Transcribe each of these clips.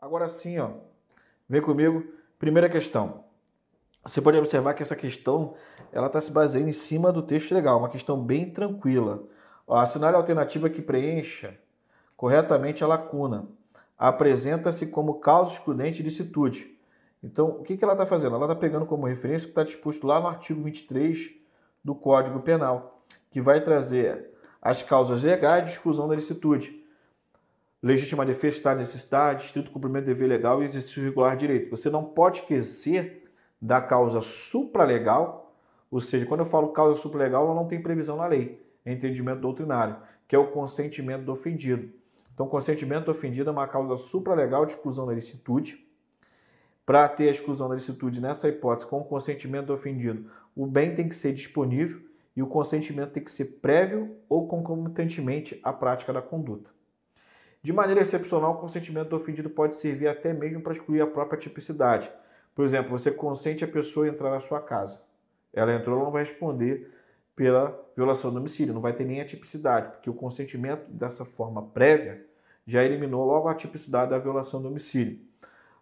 Agora sim, ó, vem comigo. Primeira questão. Você pode observar que essa questão ela está se baseando em cima do texto legal, uma questão bem tranquila. Ó, assinale a alternativa que preencha corretamente a lacuna. Apresenta-se como causa excludente de licitude. Então, o que, que ela está fazendo? Ela está pegando como referência o que está disposto lá no artigo 23 do Código Penal, que vai trazer as causas legais de exclusão da licitude. Legítima defesa, estado de necessidade, estrito cumprimento do dever legal e exercício regular de direito. Você não pode esquecer da causa supralegal, ou seja, quando eu falo causa supralegal, ela não tem previsão na lei, é entendimento doutrinário, que é o consentimento do ofendido. Então, consentimento do ofendido é uma causa supralegal de exclusão da licitude. Para ter a exclusão da licitude nessa hipótese, com o consentimento do ofendido, o bem tem que ser disponível e o consentimento tem que ser prévio ou concomitantemente à prática da conduta. De maneira excepcional, o consentimento do ofendido pode servir até mesmo para excluir a própria tipicidade. Por exemplo, você consente a pessoa entrar na sua casa. Ela entrou, ela não vai responder pela violação do domicílio, não vai ter nem a tipicidade, porque o consentimento dessa forma prévia já eliminou logo a tipicidade da violação do domicílio.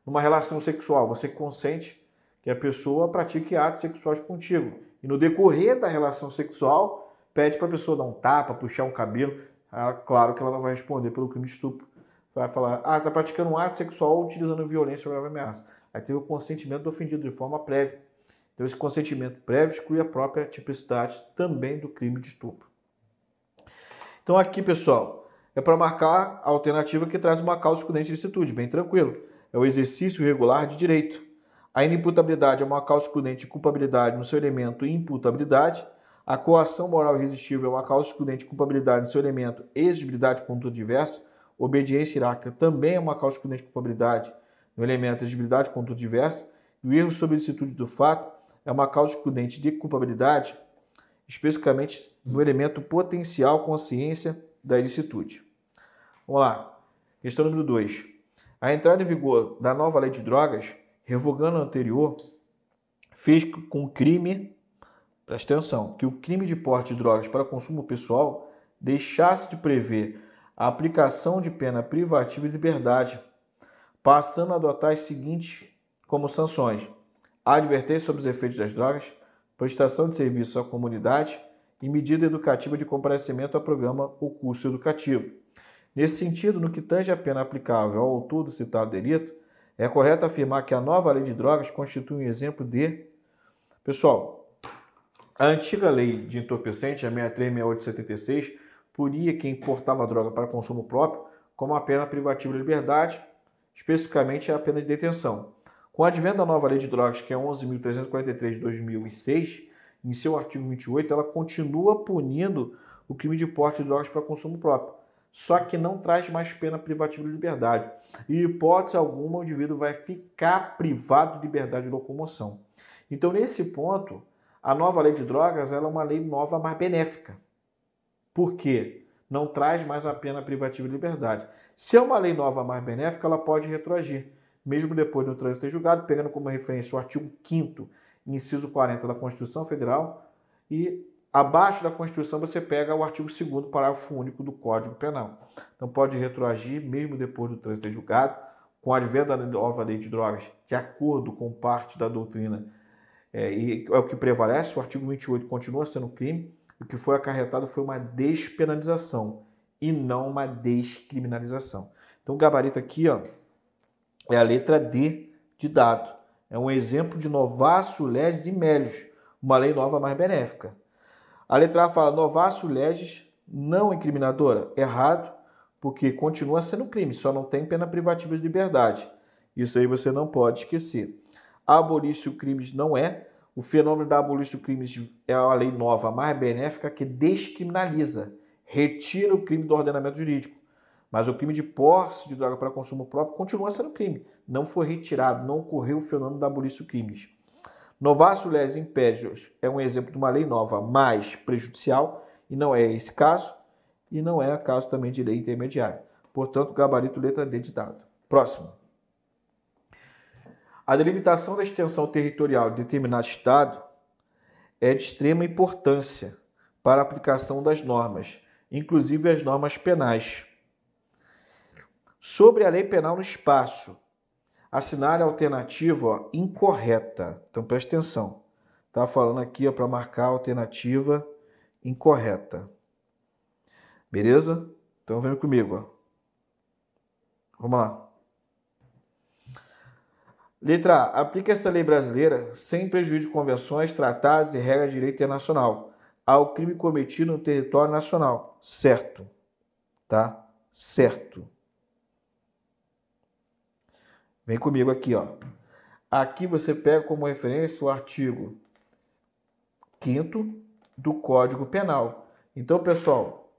Numa relação sexual, você consente que a pessoa pratique atos sexuais contigo. E no decorrer da relação sexual, pede para a pessoa dar um tapa, puxar um cabelo. Ah, claro que ela não vai responder pelo crime de estupro. Vai falar, ah, está praticando um ato sexual utilizando violência ou ameaça. Aí teve o consentimento do ofendido de forma prévia. Então, esse consentimento prévio exclui a própria tipicidade também do crime de estupro. Então, aqui, pessoal, é para marcar a alternativa que traz uma causa excludente de licitude, bem tranquilo. É o exercício irregular de direito. A inimputabilidade é uma causa excludente de culpabilidade no seu elemento imputabilidade. A coação moral irresistível é uma causa excludente de culpabilidade no seu elemento exigibilidade conduta diversa. Obediência hierárquica também é uma causa excludente de culpabilidade no elemento exigibilidade conduta diversa. E o erro sobre a licitude do fato é uma causa excludente de culpabilidade, especificamente no elemento potencial consciência da ilicitude. Vamos lá. Questão número 2. A entrada em vigor da nova lei de drogas, revogando a anterior, fez com o crime, presta atenção, que o crime de porte de drogas para consumo pessoal deixasse de prever a aplicação de pena privativa de liberdade, passando a adotar as seguintes como sanções: advertência sobre os efeitos das drogas, prestação de serviços à comunidade e medida educativa de comparecimento ao programa ou curso educativo. Nesse sentido, no que tange a pena aplicável ao autor do citado delito, é correto afirmar que a nova lei de drogas constitui um exemplo de. Pessoal, a antiga lei de entorpecente, a 636876, punia quem importava droga para consumo próprio como a pena privativa de liberdade, especificamente a pena de detenção. Com o advento da nova lei de drogas, que é 11.343 de 2006, em seu artigo 28, ela continua punindo o crime de porte de drogas para consumo próprio, só que não traz mais pena privativa de liberdade. E, hipótese alguma, o indivíduo vai ficar privado de liberdade de locomoção. Então, nesse ponto, a nova lei de drogas é uma lei nova, mais benéfica. Por quê? Não traz mais a pena privativa de liberdade. Se é uma lei nova, mais benéfica, ela pode retroagir mesmo depois do trânsito ter julgado, pegando como referência o artigo 5 inciso 40 da Constituição Federal, e abaixo da Constituição você pega o artigo 2 parágrafo único do Código Penal. Então pode retroagir, mesmo depois do trânsito ter julgado, com a advento da nova lei de drogas, de acordo com parte da doutrina, é, e é o que prevalece, o artigo 28 continua sendo crime, o que foi acarretado foi uma despenalização e não uma descriminalização. Então o gabarito aqui, ó, é a letra D de dado. É um exemplo de novácio legis e melius, uma lei nova mais benéfica. A letra A fala novácio legis não incriminadora. Errado, porque continua sendo crime, só não tem pena privativa de liberdade. Isso aí você não pode esquecer. Abolício crimes não é. O fenômeno da abolício crimes é a lei nova mais benéfica que descriminaliza, retira o crime do ordenamento jurídico. Mas o crime de posse de droga para consumo próprio continua sendo crime. Não foi retirado, não ocorreu o fenômeno da abolição crimes. Novacio les impedios é um exemplo de uma lei nova mais prejudicial, e não é esse caso, e não é caso também de lei intermediária. Portanto, gabarito letra D de dado. Próximo. A delimitação da extensão territorial de determinado Estado é de extrema importância para a aplicação das normas, inclusive as normas penais sobre a lei penal no espaço Assinale a alternativa ó, incorreta. Então preste atenção. Tá falando aqui para marcar a alternativa incorreta. Beleza? Então vem comigo. Ó. Vamos lá. Letra A. Aplique essa lei brasileira sem prejuízo de convenções, tratados e regras de direito internacional ao crime cometido no território nacional. Certo. Tá? Certo. Vem comigo aqui, ó. Aqui você pega como referência o artigo 5 do Código Penal. Então, pessoal,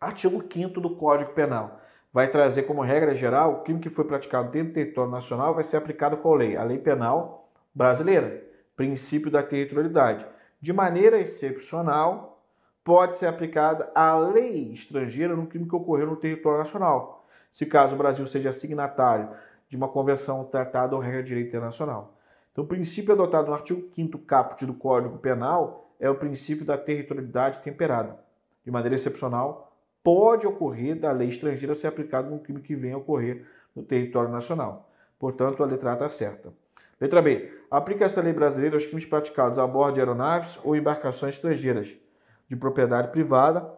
artigo 5 do Código Penal vai trazer como regra geral o crime que foi praticado dentro do território nacional vai ser aplicado qual lei? A lei penal brasileira, princípio da territorialidade. De maneira excepcional, pode ser aplicada a lei estrangeira no crime que ocorreu no território nacional, se caso o Brasil seja signatário de uma convenção, tratado ou regra de direito internacional. Então, o princípio adotado no artigo 5 caput do Código Penal é o princípio da territorialidade temperada. De maneira excepcional, pode ocorrer da lei estrangeira ser aplicada num crime que venha a ocorrer no território nacional. Portanto, a letra A está certa. Letra B. Aplica essa lei brasileira aos crimes praticados a bordo de aeronaves ou embarcações estrangeiras de propriedade privada,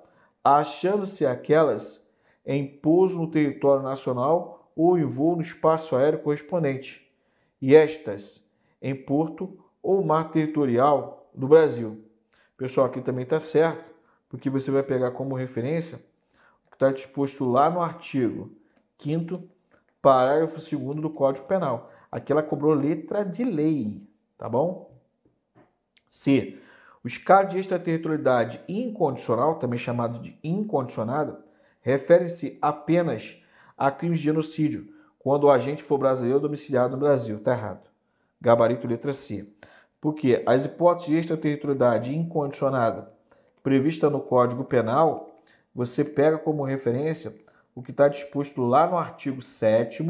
achando-se aquelas em pouso no território nacional ou em voo no espaço aéreo correspondente, e estas em porto ou mar territorial do Brasil. Pessoal, aqui também está certo, porque você vai pegar como referência está disposto lá no artigo 5 parágrafo 2 do Código Penal. Aqui ela cobrou letra de lei, tá bom? C. Os casos de extraterritorialidade incondicional, também chamado de incondicionada, refere-se apenas a crimes de genocídio, quando o agente for brasileiro domiciliado no Brasil. Está errado. Gabarito letra C. Porque as hipóteses de extraterritorialidade incondicionada prevista no Código Penal você pega como referência o que está disposto lá no artigo 7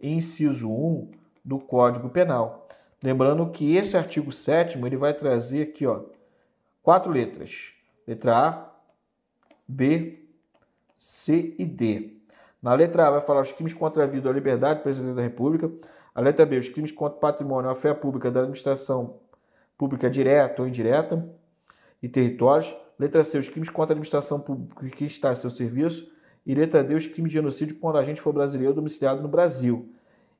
inciso 1 do Código Penal. Lembrando que esse artigo 7 ele vai trazer aqui, ó, quatro letras. Letra A, B, C e D. Na letra A vai falar os crimes contra a vida ou a liberdade do presidente da República. A letra B, os crimes contra o patrimônio ou a fé pública da administração pública direta ou indireta e territórios. Letra C, os crimes contra a administração pública que está a seu serviço. E letra D, os crimes de genocídio quando a gente for brasileiro domiciliado no Brasil.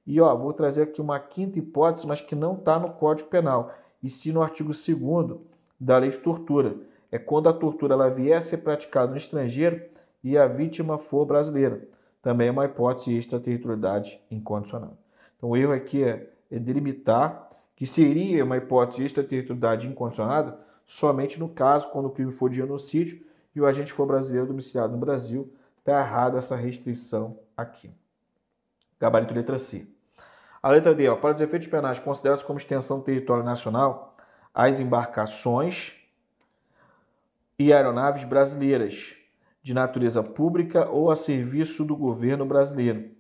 E ó, vou trazer aqui uma quinta hipótese, mas que não está no Código Penal, e sim no artigo 2 da Lei de Tortura. É quando a tortura ela vier a ser praticada no estrangeiro e a vítima for brasileira. Também é uma hipótese de extraterritorialidade incondicional. Então o erro aqui é, é delimitar que seria uma hipótese de extraterritorialidade incondicionada somente no caso quando o crime for de genocídio e o agente for brasileiro domiciliado no Brasil. Está errada essa restrição aqui. Gabarito letra C. A letra D, ó, para os efeitos penais, considera-se como extensão do território nacional as embarcações e aeronaves brasileiras de natureza pública ou a serviço do governo brasileiro,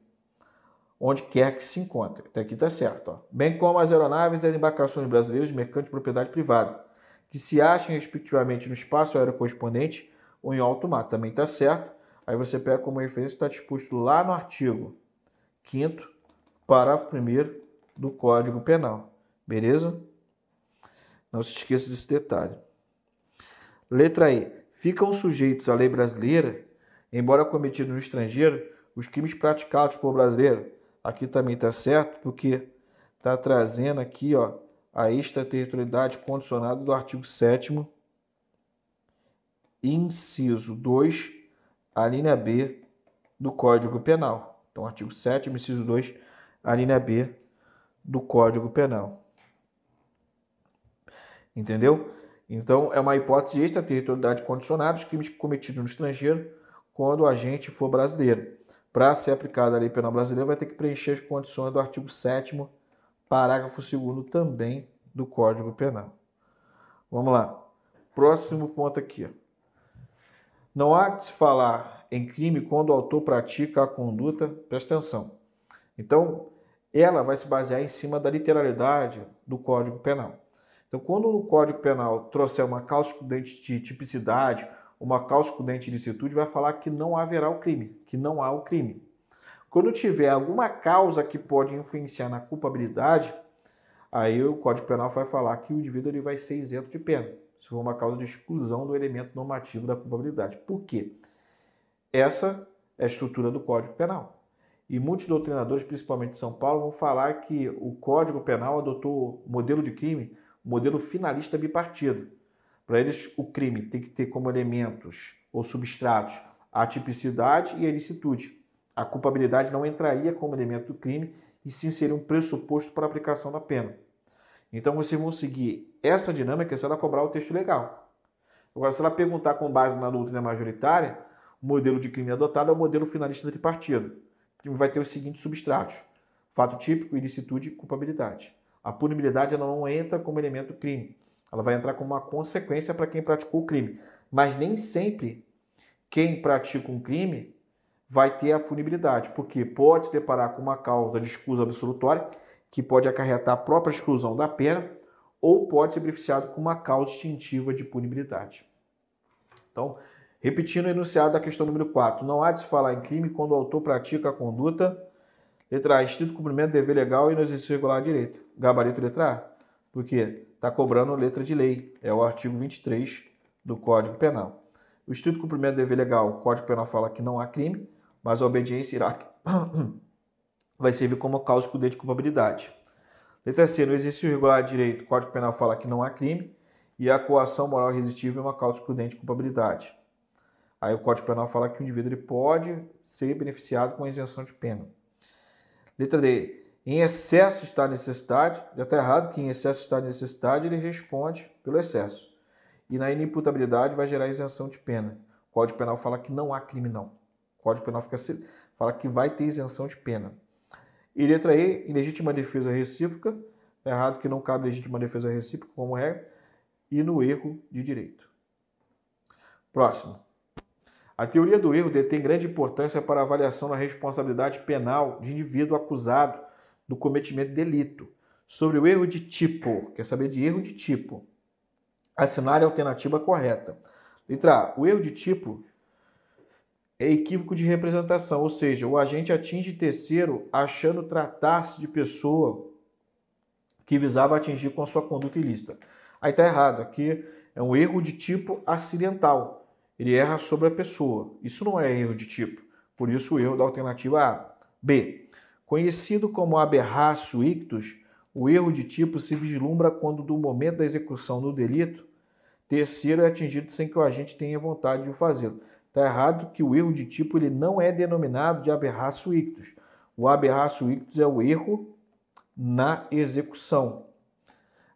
onde quer que se encontre. Até aqui está certo. Ó. Bem como as aeronaves e as embarcações brasileiras de mercante de propriedade privada, que se achem respectivamente no espaço aéreo correspondente ou em alto mar. Também está certo. Aí você pega como referência, está disposto lá no artigo 5 parágrafo 1 do Código Penal. Beleza? Não se esqueça desse detalhe. Letra E. Ficam sujeitos à lei brasileira, embora cometidos no estrangeiro, os crimes praticados por brasileiro. Aqui também está certo, porque está trazendo aqui, ó, a extraterritorialidade condicionada do artigo 7 inciso 2, a linha B do Código Penal. Então, artigo 7 inciso 2, a linha B do Código Penal. Entendeu? Então, é uma hipótese de extraterritorialidade condicionada dos crimes cometidos no estrangeiro quando o agente for brasileiro. Para ser aplicada a lei penal brasileira, vai ter que preencher as condições do artigo 7 parágrafo 2 também do Código Penal. Vamos lá. Próximo ponto aqui. Não há que se falar em crime quando o autor pratica a conduta, presta atenção. Então, ela vai se basear em cima da literalidade do Código Penal. Então, quando no Código Penal trouxer uma causa de tipicidade, uma causa de licitude, vai falar que não haverá o crime, que não há o crime. Quando tiver alguma causa que pode influenciar na culpabilidade, aí o Código Penal vai falar que o indivíduo ele vai ser isento de pena, se for uma causa de exclusão do elemento normativo da culpabilidade. Por quê? Essa é a estrutura do Código Penal. E muitos doutrinadores, principalmente de São Paulo, vão falar que o Código Penal adotou modelo de crime, modelo finalista bipartido. Para eles, o crime tem que ter como elementos ou substratos a tipicidade e a ilicitude. A culpabilidade não entraria como elemento do crime e sim seria um pressuposto para a aplicação da pena. Então vocês vão seguir essa dinâmica se ela cobrar o texto legal. Agora, se ela perguntar com base na doutrina majoritária, o modelo de crime adotado é o modelo finalista tripartido crime vai ter os seguintes substratos: fato típico, ilicitude e culpabilidade. A punibilidade ela não entra como elemento do crime, ela vai entrar como uma consequência para quem praticou o crime. Mas nem sempre quem pratica um crime vai ter a punibilidade, porque pode se deparar com uma causa de escusa absolutória que pode acarretar a própria exclusão da pena ou pode ser beneficiado com uma causa extintiva de punibilidade. Então, Repetindo o enunciado da questão número 4, não há de se falar em crime quando o autor pratica a conduta, letra A, estrito cumprimento dever legal e no exercício regular de direito. Gabarito letra A, porque está cobrando letra de lei, é o artigo 23 do Código Penal. O estrito cumprimento dever legal, o Código Penal fala que não há crime, mas a obediência irá vai servir como causa excludente de culpabilidade. Letra C, no exercício regular de direito, o Código Penal fala que não há crime e a coação moral irresistível é uma causa excludente de culpabilidade. Aí o Código Penal fala que o indivíduo ele pode ser beneficiado com isenção de pena. Letra D. Em excesso está a necessidade, já está errado que em excesso está a necessidade, ele responde pelo excesso. E na inimputabilidade vai gerar isenção de pena. O Código Penal fala que não há crime, não. Código Penal fica, fala que vai ter isenção de pena. E letra E, em legítima defesa recíproca, é errado que não cabe legítima defesa recíproca como regra, e no erro de direito. Próximo. A teoria do erro detém grande importância para a avaliação da responsabilidade penal de indivíduo acusado do cometimento de delito. Sobre o erro de tipo, quer saber de erro de tipo? Assinale a alternativa correta. Letra A. O erro de tipo é equívoco de representação, ou seja, o agente atinge terceiro achando tratar-se de pessoa que visava atingir com a sua conduta ilícita. Aí está errado, aqui é um erro de tipo acidental ele erra sobre a pessoa. Isso não é erro de tipo. Por isso, o erro da alternativa A. B. Conhecido como aberratio ictus, o erro de tipo se vislumbra quando, do momento da execução do delito, terceiro é atingido sem que o agente tenha vontade de o fazê-lo. Está errado que o erro de tipo ele não é denominado de aberratio ictus. O aberratio ictus é o erro na execução.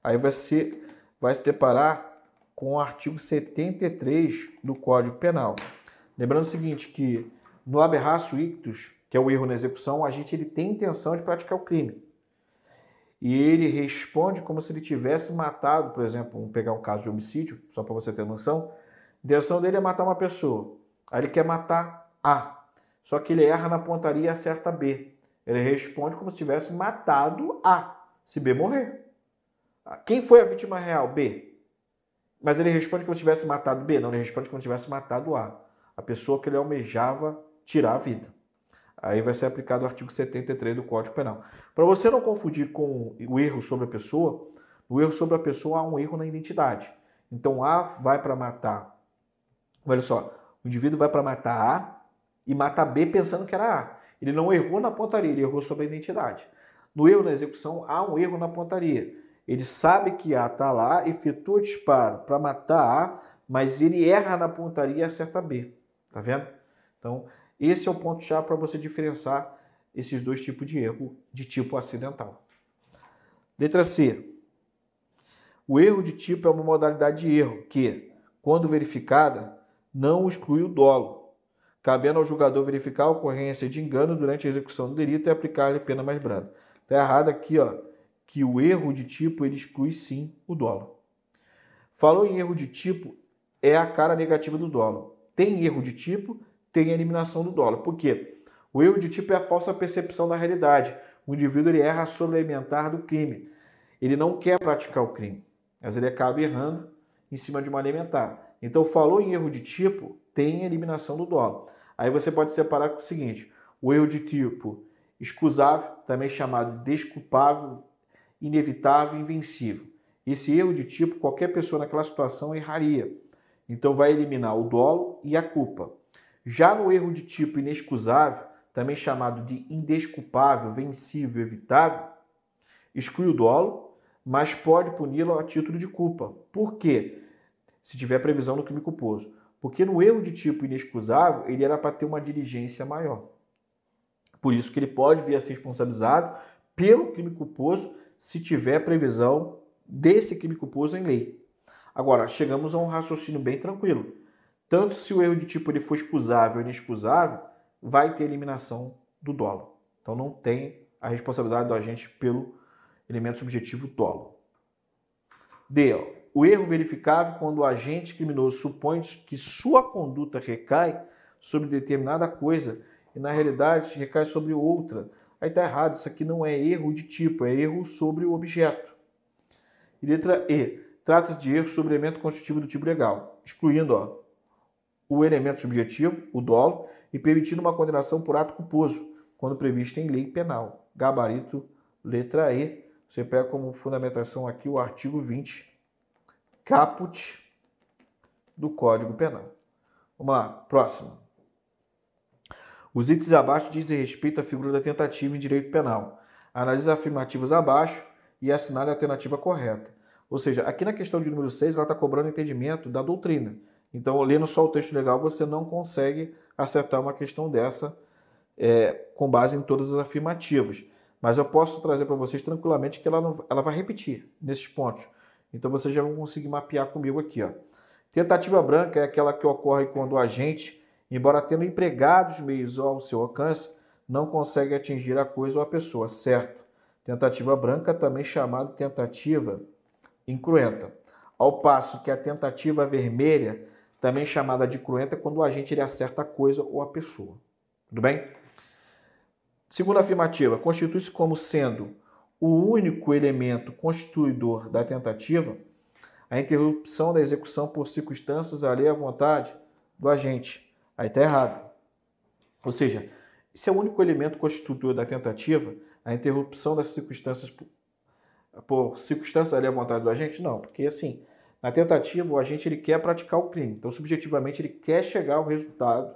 Aí ser, vai se deparar com o artigo 73 do Código Penal. Lembrando o seguinte, que no aberratio ictus, que é o erro na execução, a gente ele tem intenção de praticar o crime. E ele responde como se ele tivesse matado, por exemplo, vamos pegar um caso de homicídio, só para você ter noção. A intenção dele é matar uma pessoa. Aí ele quer matar A. Só que ele erra na pontaria e acerta B. Ele responde como se tivesse matado A, se B morrer. Quem foi a vítima real? B. Mas ele responde como se tivesse matado B. Não, ele responde como se tivesse matado A. A pessoa que ele almejava tirar a vida. Aí vai ser aplicado o artigo 73 do Código Penal. Para você não confundir com o erro sobre a pessoa, o erro sobre a pessoa há um erro na identidade. Então A vai para matar. Olha só, o indivíduo vai para matar A e mata B pensando que era A. Ele não errou na pontaria, ele errou sobre a identidade. No erro na execução, há um erro na pontaria. Ele sabe que A está lá, efetua o disparo para matar A, mas ele erra na pontaria e acerta B. Tá vendo? Então, esse é o ponto-chave para você diferenciar esses dois tipos de erro de tipo acidental. Letra C. O erro de tipo é uma modalidade de erro que, quando verificada, não exclui o dolo, cabendo ao julgador verificar a ocorrência de engano durante a execução do delito e aplicar-lhe pena mais branda. Está errado aqui, ó que o erro de tipo ele exclui sim o dolo. Falou em erro de tipo, é a cara negativa do dolo. Tem erro de tipo, tem eliminação do dolo. Por quê? O erro de tipo é a falsa percepção da realidade. O indivíduo ele erra sobre o elementar do crime. Ele não quer praticar o crime, mas ele acaba errando em cima de uma elementar. Então, falou em erro de tipo, tem eliminação do dolo. Aí você pode se deparar com o seguinte: o erro de tipo excusável, também chamado desculpável, inevitável invencível. Esse erro de tipo, qualquer pessoa naquela situação erraria. Então vai eliminar o dolo e a culpa. Já no erro de tipo inexcusável, também chamado de indesculpável, vencível, evitável, exclui o dolo, mas pode puni-lo a título de culpa. Por quê? Se tiver previsão no crime culposo. Porque no erro de tipo inexcusável, ele era para ter uma diligência maior. Por isso que ele pode vir a ser responsabilizado pelo crime culposo se tiver previsão desse crime culposo em lei. Agora, chegamos a um raciocínio bem tranquilo. Tanto se o erro de tipo ele for excusável ou inexcusável, vai ter eliminação do dolo. Então não tem a responsabilidade do agente pelo elemento subjetivo dolo. D. O erro verificável quando o agente criminoso supõe que sua conduta recai sobre determinada coisa e na realidade recai sobre outra. Aí está errado, isso aqui não é erro de tipo, é erro sobre o objeto. E letra E. Trata-se de erro sobre elemento constitutivo do tipo legal, excluindo ó, o elemento subjetivo, o dolo, e permitindo uma condenação por ato culposo, quando previsto em lei penal. Gabarito, letra E. Você pega como fundamentação aqui o artigo 20, caput do Código Penal. Vamos lá, próximo. Os itens abaixo dizem respeito à figura da tentativa em direito penal. Analise as afirmativas abaixo e assinale a alternativa correta. Ou seja, aqui na questão de número 6, ela está cobrando entendimento da doutrina. Então, lendo só o texto legal, você não consegue acertar uma questão dessa é, com base em todas as afirmativas. Mas eu posso trazer para vocês tranquilamente que ela, não, ela vai repetir nesses pontos. Então, vocês já vão conseguir mapear comigo aqui. Ó. Tentativa branca é aquela que ocorre quando o agente embora tendo empregado os meios ao seu alcance, não consegue atingir a coisa ou a pessoa, certo? Tentativa branca, também chamada tentativa incruenta. Ao passo que a tentativa vermelha, também chamada de cruenta, é quando o agente ele acerta a coisa ou a pessoa. Tudo bem? Segunda afirmativa, constitui-se como sendo o único elemento constituidor da tentativa a interrupção da execução por circunstâncias alheia à vontade do agente, Aí está errado. Ou seja, esse é o único elemento constitutivo da tentativa, a interrupção das circunstâncias por, por circunstância ali à vontade do agente? Não, porque assim, na tentativa o agente ele quer praticar o crime, então subjetivamente ele quer chegar ao resultado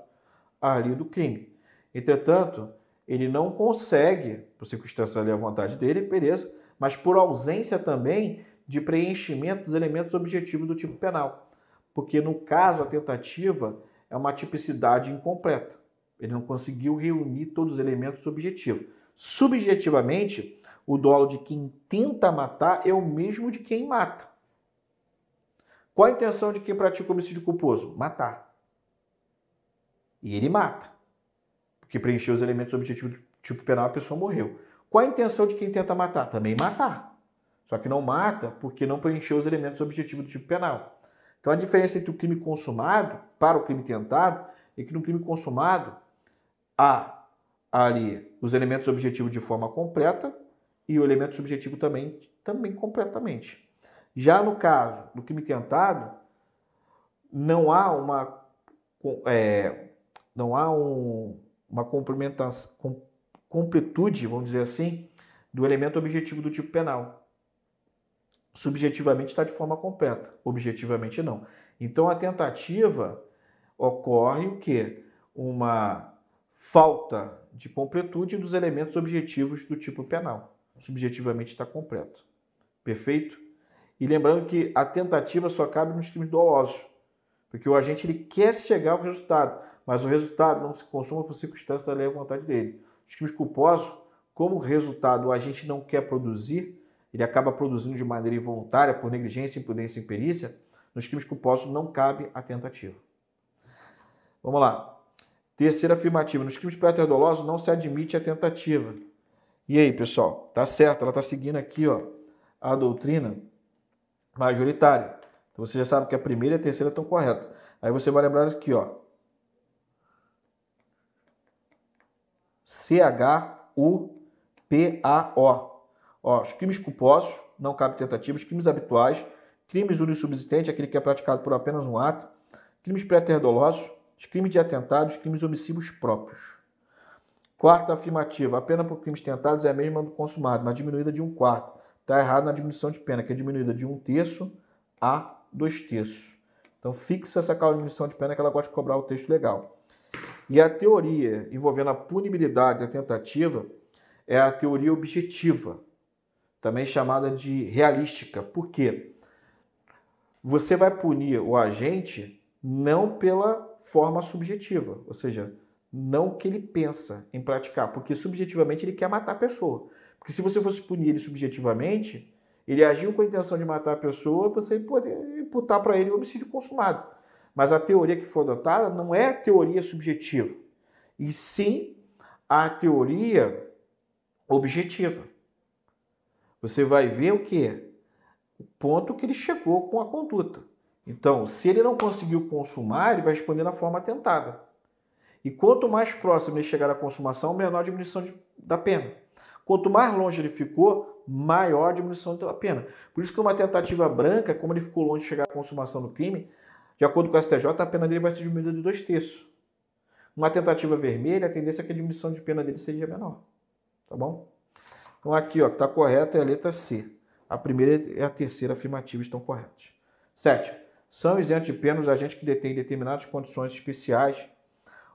ali do crime. Entretanto, ele não consegue, por circunstância ali à vontade dele, beleza, mas por ausência também de preenchimento dos elementos objetivos do tipo penal. Porque no caso a tentativa é uma tipicidade incompleta. Ele não conseguiu reunir todos os elementos subjetivos. Subjetivamente, o dolo de quem tenta matar é o mesmo de quem mata. Qual a intenção de quem pratica homicídio culposo? Matar. E ele mata. Porque preencheu os elementos objetivos do tipo penal, a pessoa morreu. Qual a intenção de quem tenta matar? Também matar. Só que não mata porque não preencheu os elementos objetivos do tipo penal. Então a diferença entre o crime consumado para o crime tentado é que no crime consumado há ali os elementos objetivos de forma completa e o elemento subjetivo também, também completamente. Já no caso do crime tentado, não há uma, é, não há um, uma completude, vamos dizer assim, do elemento objetivo do tipo penal subjetivamente está de forma completa, objetivamente não. Então a tentativa ocorre o que? Uma falta de completude dos elementos objetivos do tipo penal. Subjetivamente está completo. Perfeito? E lembrando que a tentativa só cabe nos crimes dolosos, porque o agente ele quer chegar ao resultado, mas o resultado não se consuma por circunstância da vontade dele. Os crimes culposos, como resultado o agente não quer produzir, ele acaba produzindo de maneira involuntária, por negligência, imprudência e imperícia, nos crimes culposos não cabe a tentativa. Vamos lá. Terceira afirmativa. Nos crimes preterdolosos não se admite a tentativa. E aí, pessoal? Tá certo, ela está seguindo aqui ó, a doutrina majoritária. Então você já sabe que a primeira e a terceira estão corretas. Aí você vai lembrar aqui, ó. C-H-U-P-A-O. Os crimes culposos, não cabe tentativa, os crimes habituais, crimes unissubsistentes, aquele que é praticado por apenas um ato, crimes pré-terdolosos, os crimes de atentado, os crimes homicídios próprios. Quarta afirmativa, a pena por crimes tentados é a mesma do consumado, mas diminuída de um quarto. Está errado na diminuição de pena, que é diminuída de um terço a dois terços. Então fixa essa diminuição de pena que ela gosta de cobrar o texto legal. E a teoria envolvendo a punibilidade da tentativa é a teoria objetiva, também chamada de realística. Por quê? Você vai punir o agente não pela forma subjetiva, ou seja, não o que ele pensa em praticar, porque subjetivamente ele quer matar a pessoa. Porque se você fosse punir ele subjetivamente, ele agiu com a intenção de matar a pessoa, você poderia imputar para ele o homicídio consumado. Mas a teoria que foi adotada não é a teoria subjetiva, e sim a teoria objetiva. Você vai ver o que? O ponto que ele chegou com a conduta. Então, se ele não conseguiu consumar, ele vai responder na forma tentada. E quanto mais próximo ele chegar à consumação, menor a diminuição de, da pena. Quanto mais longe ele ficou, maior a diminuição da pena. Por isso que uma tentativa branca, como ele ficou longe de chegar à consumação do crime, de acordo com o STJ, a pena dele vai ser diminuída de dois terços. Uma tentativa vermelha, a tendência é que a diminuição de pena dele seja menor. Tá bom? Então aqui, ó, que está correto é a letra C. A primeira e a terceira afirmativa estão corretas. Sete. São isentos de pena os agentes que detêm determinadas condições especiais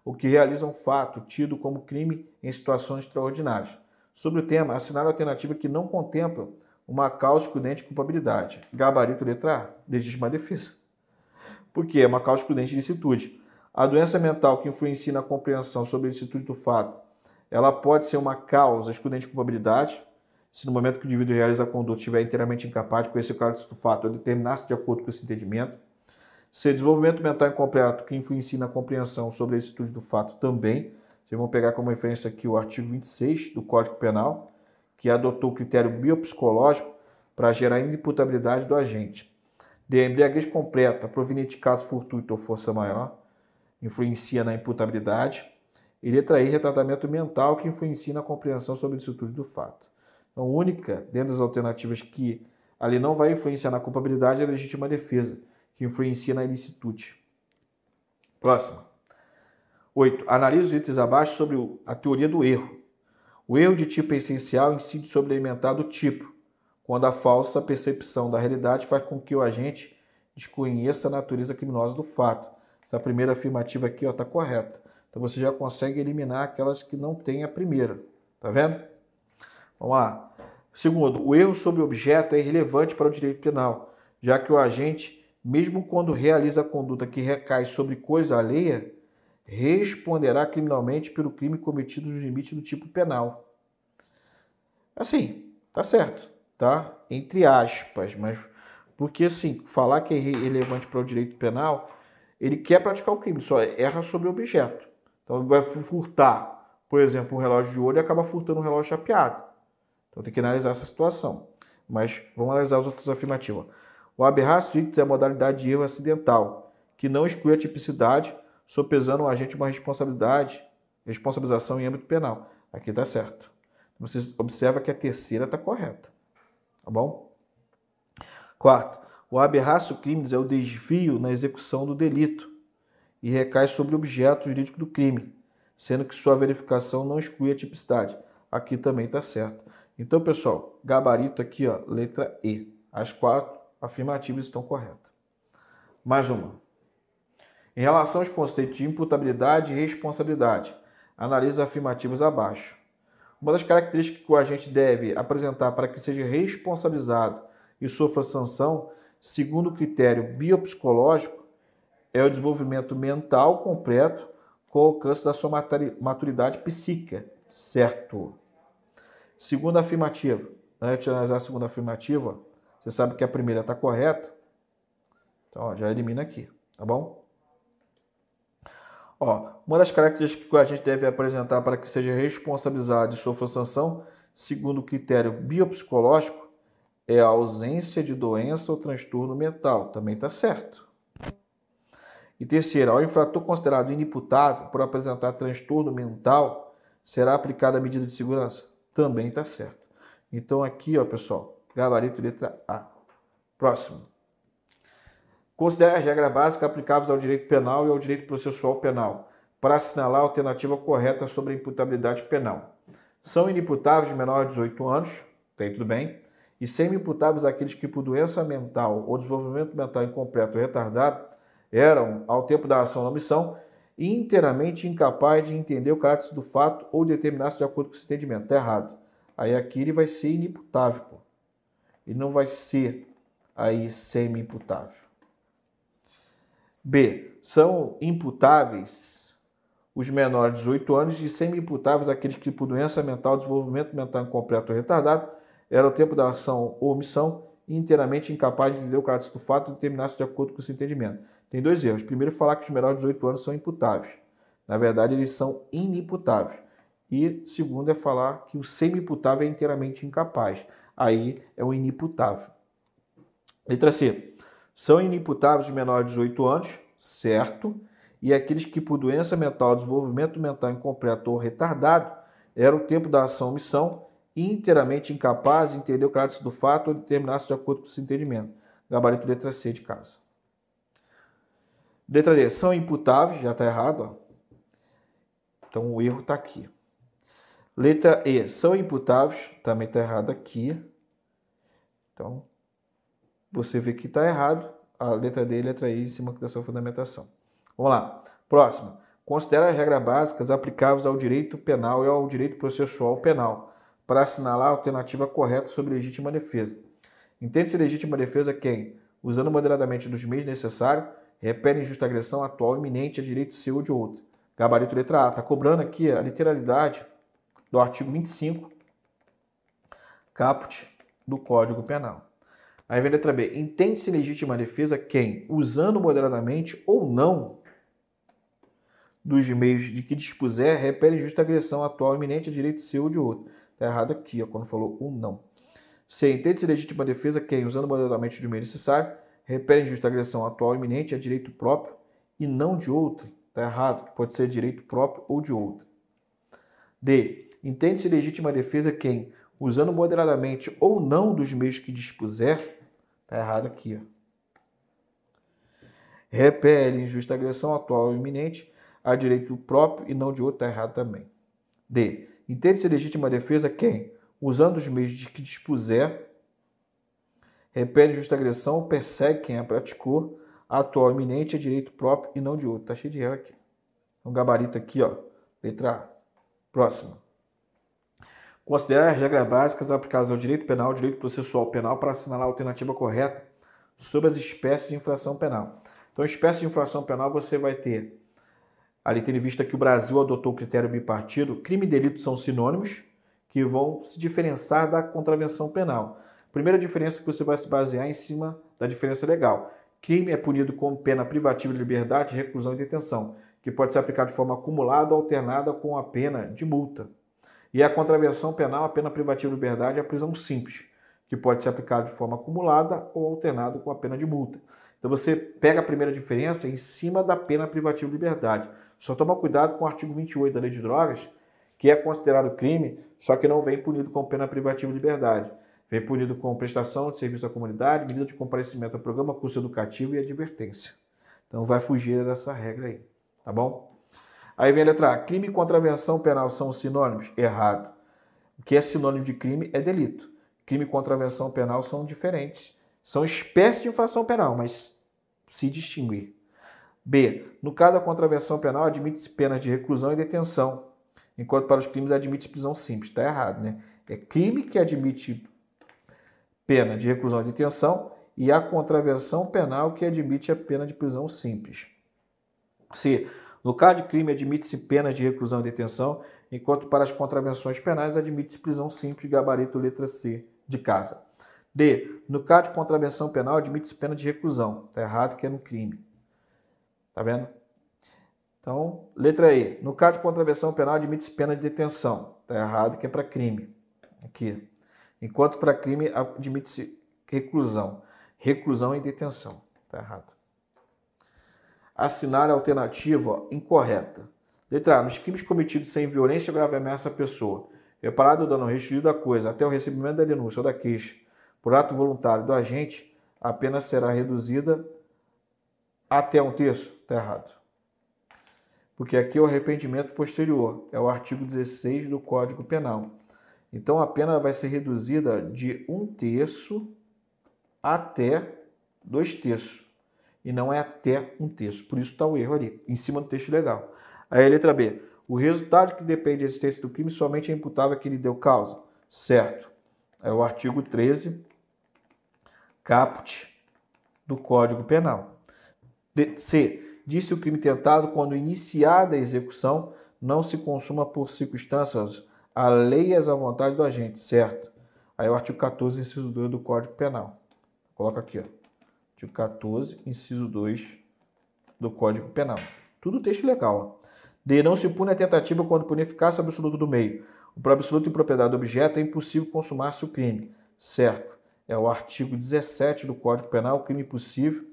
ou que realizam fato tido como crime em situações extraordinárias Sobre o tema, assinar a alternativa que não contempla uma causa excludente de culpabilidade. Gabarito letra A, legítima defesa. Por quê? É uma causa excludente de licitude. A doença mental que influencia na compreensão sobre a licitude do fato, ela pode ser uma causa excludente de culpabilidade, se no momento que o indivíduo realiza a conduta estiver inteiramente incapaz de conhecer o caráter do fato ou determinar-se de acordo com esse entendimento. Se desenvolvimento mental incompleto que influencia na compreensão sobre a licitude do fato também, vocês vão pegar como referência aqui o artigo 26 do Código Penal, que adotou o critério biopsicológico para gerar inimputabilidade do agente. De embriaguez completa, proveniente de caso fortuito ou força maior, influencia na imputabilidade. E letra I, retratamento mental, que influencia na compreensão sobre a licitude do fato. Então, única, dentro das alternativas que ali não vai influenciar na culpabilidade, é a legítima defesa, que influencia na ilicitude. Próxima. 8. Analise os itens abaixo sobre a teoria do erro. O erro de tipo essencial incide sobre alimentar do tipo, quando a falsa percepção da realidade faz com que o agente desconheça a natureza criminosa do fato. Essa primeira afirmativa aqui está correta. Então você já consegue eliminar aquelas que não têm a primeira. Tá vendo? Vamos lá. Segundo, o erro sobre o objeto é irrelevante para o direito penal, já que o agente, mesmo quando realiza a conduta que recai sobre coisa alheia, responderá criminalmente pelo crime cometido no limite do tipo penal. Assim, tá certo, tá? Entre aspas, mas porque assim, falar que é relevante para o direito penal, ele quer praticar o crime, só erra sobre o objeto. Então ele vai furtar, por exemplo, um relógio de ouro e acaba furtando um relógio chapeado. Então tem que analisar essa situação. Mas vamos analisar as outras afirmativas. O aberratio é a modalidade de erro acidental, que não exclui a tipicidade sopesando o agente uma responsabilidade, responsabilização em âmbito penal. Aqui está certo. Você observa que a terceira está correta. Tá bom? Quarto, o aberratio crimes é o desvio na execução do delito e recai sobre o objeto jurídico do crime, sendo que sua verificação não exclui a tipicidade. Aqui também está certo. Então, pessoal, gabarito aqui, ó, letra E. As quatro afirmativas estão corretas. Mais uma. Em relação aos conceitos de imputabilidade e responsabilidade, analise as afirmativas abaixo. Uma das características que o agente deve apresentar para que seja responsabilizado e sofra sanção, segundo o critério biopsicológico, é o desenvolvimento mental completo com alcance da sua maturidade psíquica, certo? Segunda afirmativa. Antes de analisar a segunda afirmativa, você sabe que a primeira está correta, então ó, já elimina aqui, tá bom? Ó, uma das características que a gente deve apresentar para que seja responsabilizado e sofra sanção, segundo o critério biopsicológico, é a ausência de doença ou transtorno mental. Também está certo. E terceiro, ao infrator considerado inimputável por apresentar transtorno mental, será aplicada a medida de segurança? Também está certo. Então aqui, ó, pessoal, gabarito letra A. Próximo. Considere as regras básicas aplicáveis ao direito penal e ao direito processual penal. para assinalar a alternativa correta sobre a imputabilidade penal. São inimputáveis de menor de 18 anos, tem tudo bem, e semi-imputáveis aqueles que por doença mental ou desenvolvimento mental incompleto ou retardado eram, ao tempo da ação ou omissão, inteiramente incapazes de entender o caráter do fato ou determinar-se de acordo com esse entendimento. Está errado. Aí aqui ele vai ser inimputável, pô. Ele não vai ser aí semi-imputável. B. São imputáveis os menores de 18 anos e semi-imputáveis aqueles que por doença mental, desenvolvimento mental incompleto ou retardado, era o tempo da ação ou omissão inteiramente incapaz de entender o caráter do fato e determinar-se de acordo com esse entendimento. Tem dois erros. Primeiro, falar que os menores de 18 anos são imputáveis. Na verdade, eles são inimputáveis. E segundo é falar que o semi-imputável é inteiramente incapaz. Aí é o inimputável. Letra C. São inimputáveis os menores de 18 anos, certo? E aqueles que por doença mental, desenvolvimento mental incompleto ou retardado, era o tempo da ação ou missão, inteiramente incapaz de entender o caráter do fato ou determinar-se de acordo com esse entendimento. Gabarito letra C de casa. Letra D, são imputáveis, já está errado. Ó. Então o erro está aqui. Letra E, são imputáveis, também está errado aqui. Então, você vê que está errado. A letra D a letra I em cima da sua fundamentação. Vamos lá. Próxima. Considera as regras básicas aplicáveis ao direito penal e ao direito processual penal para assinalar a alternativa correta sobre legítima defesa. Entende-se legítima defesa quem, usando moderadamente dos meios necessários, repele injusta agressão atual iminente a direito seu ou de outro. Gabarito letra A. Está cobrando aqui a literalidade do artigo 25, caput do Código Penal. Aí vem a letra B. Entende-se legítima defesa quem, usando moderadamente ou não dos meios de que dispuser, repele injusta agressão atual iminente a direito seu ou de outro. Está errado aqui, ó, quando falou ou não. C. Entende-se legítima defesa quem, usando moderadamente os meios necessários, repele injusta agressão atual iminente a direito próprio e não de outro. Está errado, pode ser direito próprio ou de outro. D. Entende-se legítima defesa quem, usando moderadamente ou não dos meios que dispuser, está errado aqui, ó. Repele injusta agressão atual ou iminente a direito próprio e não de outro, está errado também. D. Entende-se legítima defesa quem, usando os meios de que dispuser, repele justa agressão, persegue quem a praticou, atual iminente é direito próprio e não de outro. Tá cheio de erro aqui. Um gabarito aqui, ó. Letra A. Próxima. Considerar as regras básicas aplicadas ao direito penal, direito processual penal para assinalar a alternativa correta sobre as espécies de infração penal. Então, espécie de infração penal você vai ter, ali tendo em vista que o Brasil adotou o critério bipartido, crime e delito são sinônimos que vão se diferenciar da contravenção penal. Primeira diferença que você vai se basear em cima da diferença legal. Crime é punido com pena privativa de liberdade, reclusão e detenção, que pode ser aplicado de forma acumulada ou alternada com a pena de multa. E a contravenção penal, a pena privativa de liberdade, é a prisão simples, que pode ser aplicada de forma acumulada ou alternada com a pena de multa. Então você pega a primeira diferença em cima da pena privativa de liberdade. Só toma cuidado com o artigo 28 da Lei de Drogas, que é considerado crime, só que não vem punido com pena privativa de liberdade. Vem punido com prestação de serviço à comunidade, medida de comparecimento ao programa, curso educativo e advertência. Então vai fugir dessa regra aí, tá bom? Aí vem a letra A. Crime e contravenção penal são sinônimos? Errado. O que é sinônimo de crime é delito. Crime e contravenção penal são diferentes. São espécies de infração penal, mas se distinguir. B. No caso da contravenção penal, admite-se penas de reclusão e detenção, enquanto para os crimes admite prisão simples. Está errado, né? É crime que admite pena de reclusão e detenção e a contravenção penal que admite a pena de prisão simples. Se no caso de crime admite-se pena de reclusão e detenção, enquanto para as contravenções penais admite-se prisão simples, gabarito letra C de casa. D. No caso de contravenção penal admite-se pena de reclusão. Está errado que é no crime. Tá vendo? Então, letra E. No caso de contravenção penal admite-se pena de detenção. Está errado que é para crime. Aqui enquanto para crime admite-se reclusão. Reclusão e detenção. Está errado. Assinar a alternativa incorreta. Letra A. Nos crimes cometidos sem violência ou grave ameaça à pessoa, reparado o dano restituído à coisa até o recebimento da denúncia ou da queixa por ato voluntário do agente, a pena será reduzida até um terço. Está errado. Porque aqui é o arrependimento posterior, é o artigo 16 do Código Penal. Então a pena vai ser reduzida de um terço até dois terços. E não é até um terço. Por isso está o erro ali, em cima do texto legal. Aí a letra B. O resultado que depende da existência do crime somente é imputável a quem lhe deu causa. Certo. É o artigo 13, caput do Código Penal. C. Disse o crime tentado quando iniciada a execução não se consuma por circunstâncias alheias à vontade do agente, certo? Aí o artigo 14, inciso 2 do Código Penal. Coloca aqui, ó. Artigo 14, inciso 2 do Código Penal. Tudo texto legal. D. Não se pune a tentativa quando por ineficácia absoluta do meio. O próprio absoluto em propriedade do objeto é impossível consumar-se o crime. Certo. É o artigo 17 do Código Penal, crime impossível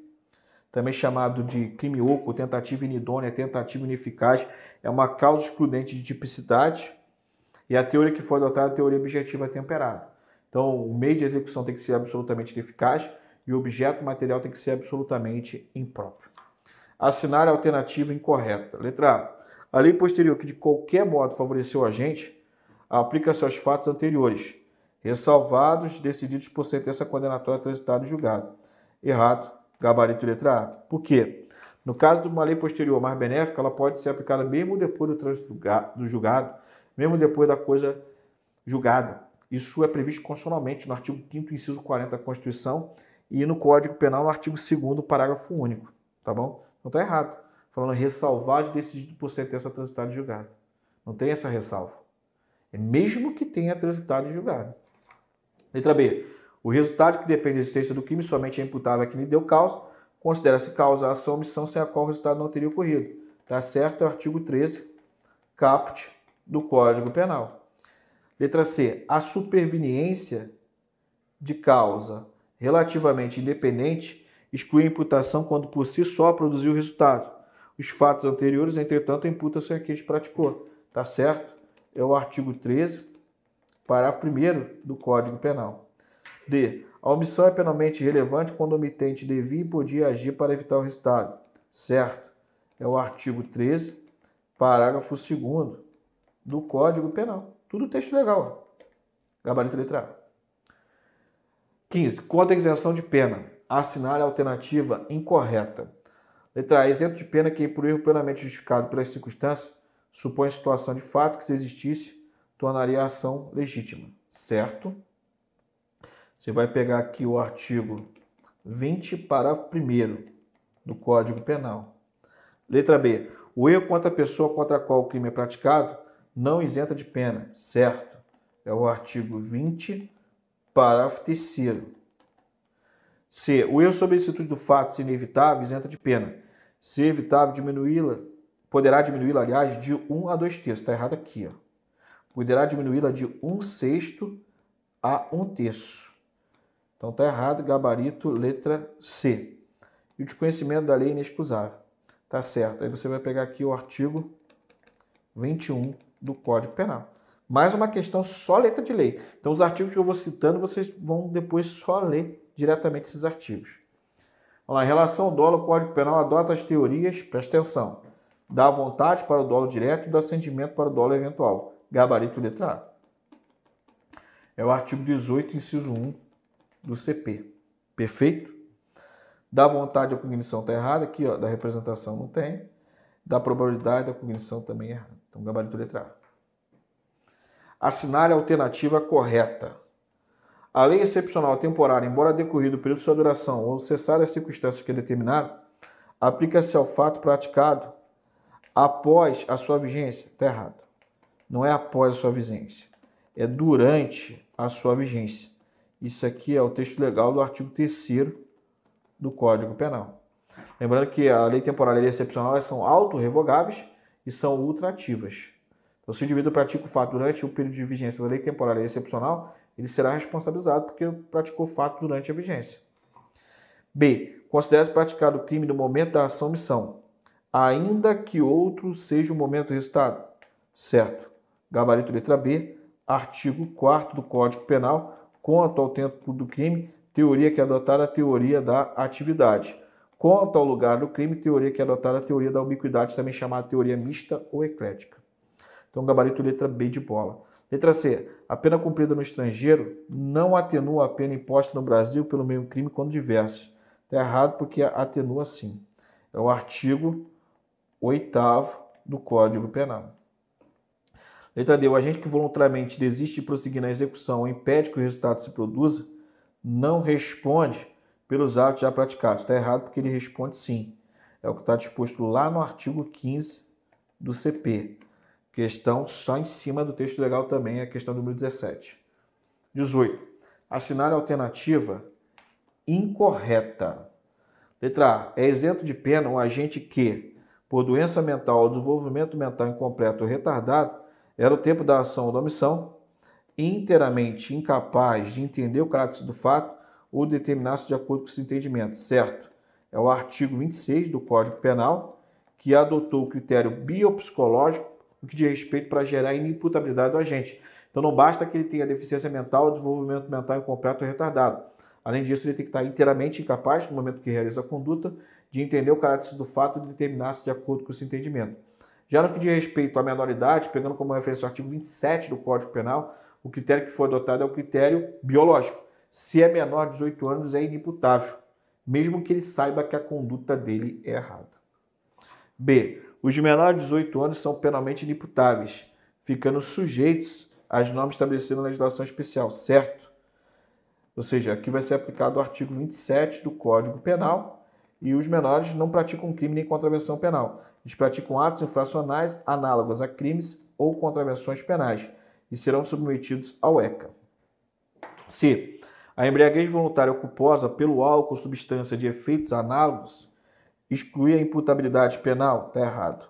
também chamado de crime oco, tentativa inidônea, tentativa ineficaz, é uma causa excludente de tipicidade e a teoria que foi adotada é a teoria objetiva temperada. Então, o meio de execução tem que ser absolutamente ineficaz e o objeto material tem que ser absolutamente impróprio. Assinar a alternativa incorreta. Letra A. A lei posterior que de qualquer modo favoreceu o agente aplica-se aos fatos anteriores, ressalvados decididos por sentença condenatória transitada e julgado. Errado gabarito letra A. Por quê? No caso de uma lei posterior mais benéfica, ela pode ser aplicada mesmo depois do trânsito do julgado, mesmo depois da coisa julgada. Isso é previsto constitucionalmente no artigo 5 inciso 40 da Constituição e no Código Penal no artigo 2 parágrafo único, tá bom? Não está errado. Falando ressalvado decidido por sentença transitada e julgada. Não tem essa ressalva. É mesmo que tenha transitado e julgado. Letra B. O resultado que depende da existência do crime somente é imputável a quem lhe deu causa, considera-se causa a ação ou omissão sem a qual o resultado não teria ocorrido. Tá certo? É o artigo 13, caput do Código Penal. Letra C. A superveniência de causa relativamente independente exclui a imputação quando por si só produziu o resultado. Os fatos anteriores, entretanto, imputam-se a quem praticou. Tá certo? É o artigo 13, parágrafo 1 do Código Penal. D. A omissão é penalmente relevante quando o omitente devia e podia agir para evitar o resultado. Certo? É o artigo 13, parágrafo 2 do Código Penal. Tudo texto legal. Gabarito letra A. 15. Contra isenção de pena. Assinar a alternativa incorreta. Letra A. Isento de pena que, por erro plenamente justificado pelas circunstâncias, supõe situação de fato que, se existisse, tornaria a ação legítima. Certo? Você vai pegar aqui o artigo 20, parágrafo 1 do Código Penal. Letra B. O erro contra a pessoa contra a qual o crime é praticado não isenta de pena, certo? É o artigo 20, parágrafo 3 C. O erro sobre instituição do fato, se inevitável, isenta de pena. Se evitável, diminuí-la, poderá diminuí-la, aliás, de 1 a 2 terços. Está errado aqui, ó. Poderá diminuí-la de 1 sexto a 1 terço. Então está errado, gabarito, letra C. E o desconhecimento da lei é inexcusável. Tá certo. Aí você vai pegar aqui o artigo 21 do Código Penal. Mais uma questão só letra de lei. Então os artigos que eu vou citando, vocês vão depois só ler diretamente esses artigos. Lá, em relação ao dolo, o Código Penal adota as teorias, presta atenção, da vontade para o dolo direto e do assentimento para o dolo eventual. Gabarito letra A. É o artigo 18, inciso 1 do CP. Perfeito? Da vontade a cognição está errada, aqui ó, da representação não tem. Da probabilidade a cognição também é errada. Então, gabarito letra A. Assinar a alternativa correta. A lei excepcional temporária, embora decorrido o período de sua duração ou cessar as circunstâncias que determinaram, aplica-se ao fato praticado após a sua vigência. Está errado. Não é após a sua vigência. É durante a sua vigência. Isso aqui é o texto legal do artigo 3 do Código Penal. Lembrando que a lei temporal e a lei excepcional são autorrevogáveis e são ultrativas. Então, se o indivíduo pratica o fato durante o período de vigência da lei temporal lei excepcional, ele será responsabilizado porque praticou o fato durante a vigência. B. Considera-se praticado o crime no momento da ação missão, ainda que outro seja o momento do resultado. Certo. Gabarito letra B, artigo 4 do Código Penal, quanto ao tempo do crime, teoria que adotar a teoria da atividade. Quanto ao lugar do crime, teoria que é adotada a teoria da ubiquidade, também chamada teoria mista ou eclética. Então, gabarito letra B de bola. Letra C. A pena cumprida no estrangeiro não atenua a pena imposta no Brasil pelo mesmo crime quando diversos. Está errado porque atenua sim. É o artigo 8 do Código Penal. Letra D. O agente que voluntariamente desiste de prosseguir na execução ou impede que o resultado se produza não responde pelos atos já praticados. Está errado porque ele responde sim. É o que está disposto lá no artigo 15 do CP. Questão só em cima do texto legal também, a questão número 17. 18. Assinar a alternativa incorreta. Letra A. É isento de pena um agente que, por doença mental ou desenvolvimento mental incompleto ou retardado, era o tempo da ação ou da omissão, inteiramente incapaz de entender o caráter do fato ou determinar-se de acordo com esse entendimento, certo? É o artigo 26 do Código Penal, que adotou o critério biopsicológico no que diz respeito para gerar inimputabilidade do agente. Então não basta que ele tenha deficiência mental desenvolvimento mental incompleto ou retardado. Além disso, ele tem que estar inteiramente incapaz, no momento que realiza a conduta, de entender o caráter do fato e determinar-se de acordo com esse entendimento. Já no que diz respeito à menoridade, pegando como referência o artigo 27 do Código Penal, o critério que foi adotado é o critério biológico. Se é menor de 18 anos, é inimputável, mesmo que ele saiba que a conduta dele é errada. B. Os menores de 18 anos são penalmente inimputáveis, ficando sujeitos às normas estabelecidas na legislação especial, certo? Ou seja, aqui vai ser aplicado o artigo 27 do Código Penal e os menores não praticam crime nem contravenção penal. Eles praticam atos infracionais análogos a crimes ou contravenções penais e serão submetidos ao ECA. C. A embriaguez voluntária ou culposa pelo álcool ou substância de efeitos análogos exclui a imputabilidade penal? Está errado.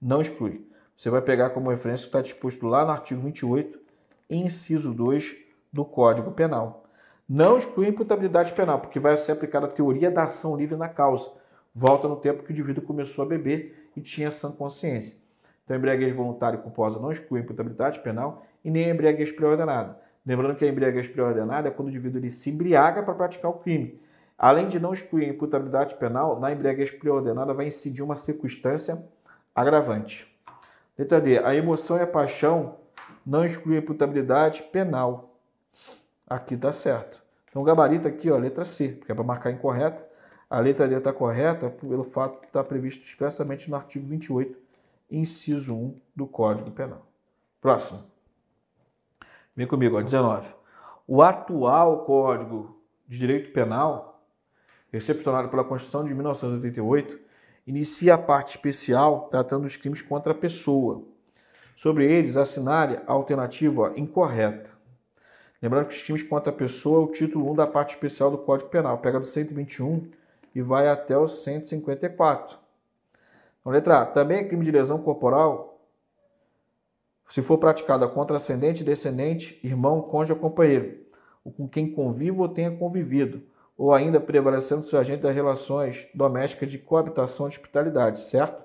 Não exclui. Você vai pegar como referência o que está disposto lá no artigo 28, inciso 2 do Código Penal. Não exclui a imputabilidade penal, porque vai ser aplicada a teoria da ação livre na causa. Volta no tempo que o indivíduo começou a beber e tinha sã consciência. Então, embriaguez voluntária e culposa não exclui a imputabilidade penal e nem a embriaguez pré-ordenada. Lembrando que a embriaguez pré-ordenada é quando o indivíduo ele se embriaga para praticar o crime. Além de não excluir a imputabilidade penal, na embriaguez preordenada vai incidir uma circunstância agravante. Letra D. A emoção e a paixão não excluem a imputabilidade penal. Aqui está certo. Então, o gabarito aqui, ó, letra C, porque é para marcar incorreta. A letra D está correta pelo fato de estar previsto expressamente no artigo 28, inciso 1 do Código Penal. Próximo. Vem comigo, ó, 19. O atual Código de Direito Penal recepcionado pela Constituição de 1988, inicia a parte especial tratando dos crimes contra a pessoa. Sobre eles, assinale a alternativa incorreta. Lembrando que os crimes contra a pessoa é o título 1 da parte especial do Código Penal. Pega do 121 e vai até o 154. Então, letra A. Também é crime de lesão corporal se for praticada contra ascendente, descendente, irmão, cônjuge ou companheiro, ou com quem conviva ou tenha convivido, ou ainda prevalecendo seu agente das relações domésticas de coabitação e hospitalidade, certo?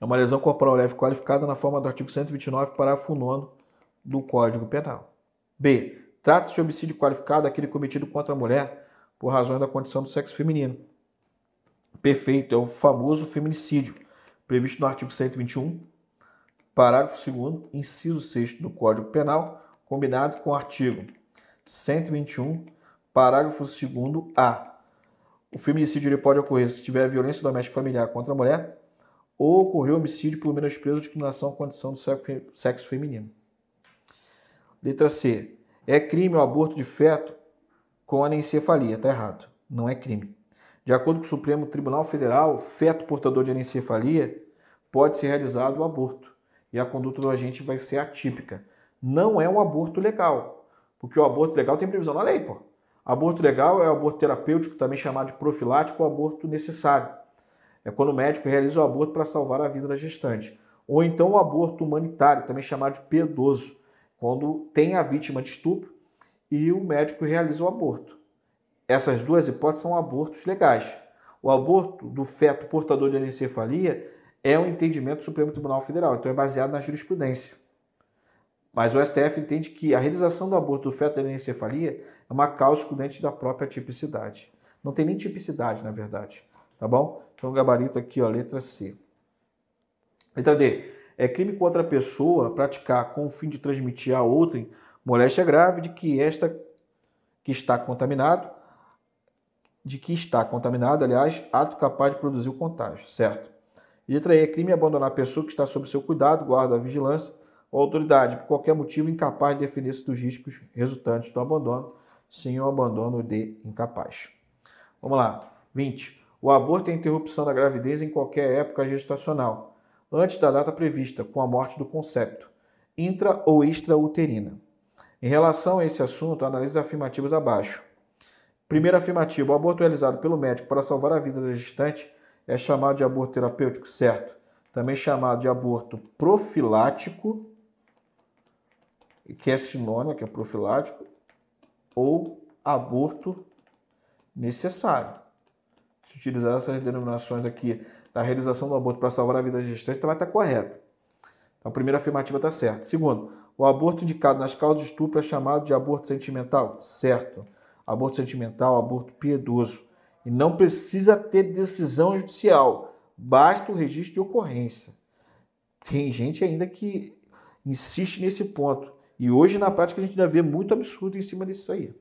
É uma lesão corporal leve qualificada na forma do artigo 129, parágrafo 9 do Código Penal. B. Trata-se de homicídio qualificado aquele cometido contra a mulher por razões da condição do sexo feminino. Perfeito, é o famoso feminicídio, previsto no artigo 121, parágrafo 2 inciso 6 do Código Penal, combinado com o artigo 121, Parágrafo 2 A. O feminicídio pode ocorrer se tiver violência doméstica familiar contra a mulher ou ocorreu homicídio por menosprezo ou discriminação à condição do sexo feminino. Letra C. É crime o aborto de feto com anencefalia. Está errado. Não é crime. De acordo com o Supremo Tribunal Federal, feto portador de anencefalia pode ser realizado o aborto e a conduta do agente vai ser atípica. Não é um aborto legal, porque o aborto legal tem previsão na lei, pô. Aborto legal é o aborto terapêutico, também chamado de profilático ou aborto necessário. É quando o médico realiza o aborto para salvar a vida da gestante. Ou então o aborto humanitário, também chamado de piedoso, quando tem a vítima de estupro e o médico realiza o aborto. Essas duas hipóteses são abortos legais. O aborto do feto portador de anencefalia é um entendimento do Supremo Tribunal Federal, então é baseado na jurisprudência. Mas o STF entende que a realização do aborto do feto de anencefalia é uma causa excludente da própria tipicidade. Não tem nem tipicidade, na verdade. Tá bom? Então, gabarito aqui, ó, letra C. Letra D. É crime contra a pessoa praticar com o fim de transmitir a outrem moléstia grave de que esta que está contaminado, de que está contaminado, aliás, ato capaz de produzir o contágio, certo? E letra E. É crime abandonar a pessoa que está sob seu cuidado, guarda, vigilância ou autoridade, por qualquer motivo incapaz de defender-se dos riscos resultantes do abandono, sim o abandono de incapaz. Vamos lá. 20. O aborto é a interrupção da gravidez em qualquer época gestacional, antes da data prevista, com a morte do concepto, intra ou extrauterina. Em relação a esse assunto, analise as afirmativas abaixo. Primeira afirmativa: o aborto realizado pelo médico para salvar a vida da gestante é chamado de aborto terapêutico, certo? Também chamado de aborto profilático, que é sinônimo, que é profilático, ou aborto necessário. Se utilizar essas denominações aqui da realização do aborto para salvar a vida da gestante, vai estar correta. Então, a primeira afirmativa está certa. Segundo, o aborto indicado nas causas de estupro é chamado de aborto sentimental? Certo. Aborto sentimental, aborto piedoso. E não precisa ter decisão judicial, basta o registro de ocorrência. Tem gente ainda que insiste nesse ponto. E hoje, na prática, a gente ainda vê muito absurdo em cima disso aí.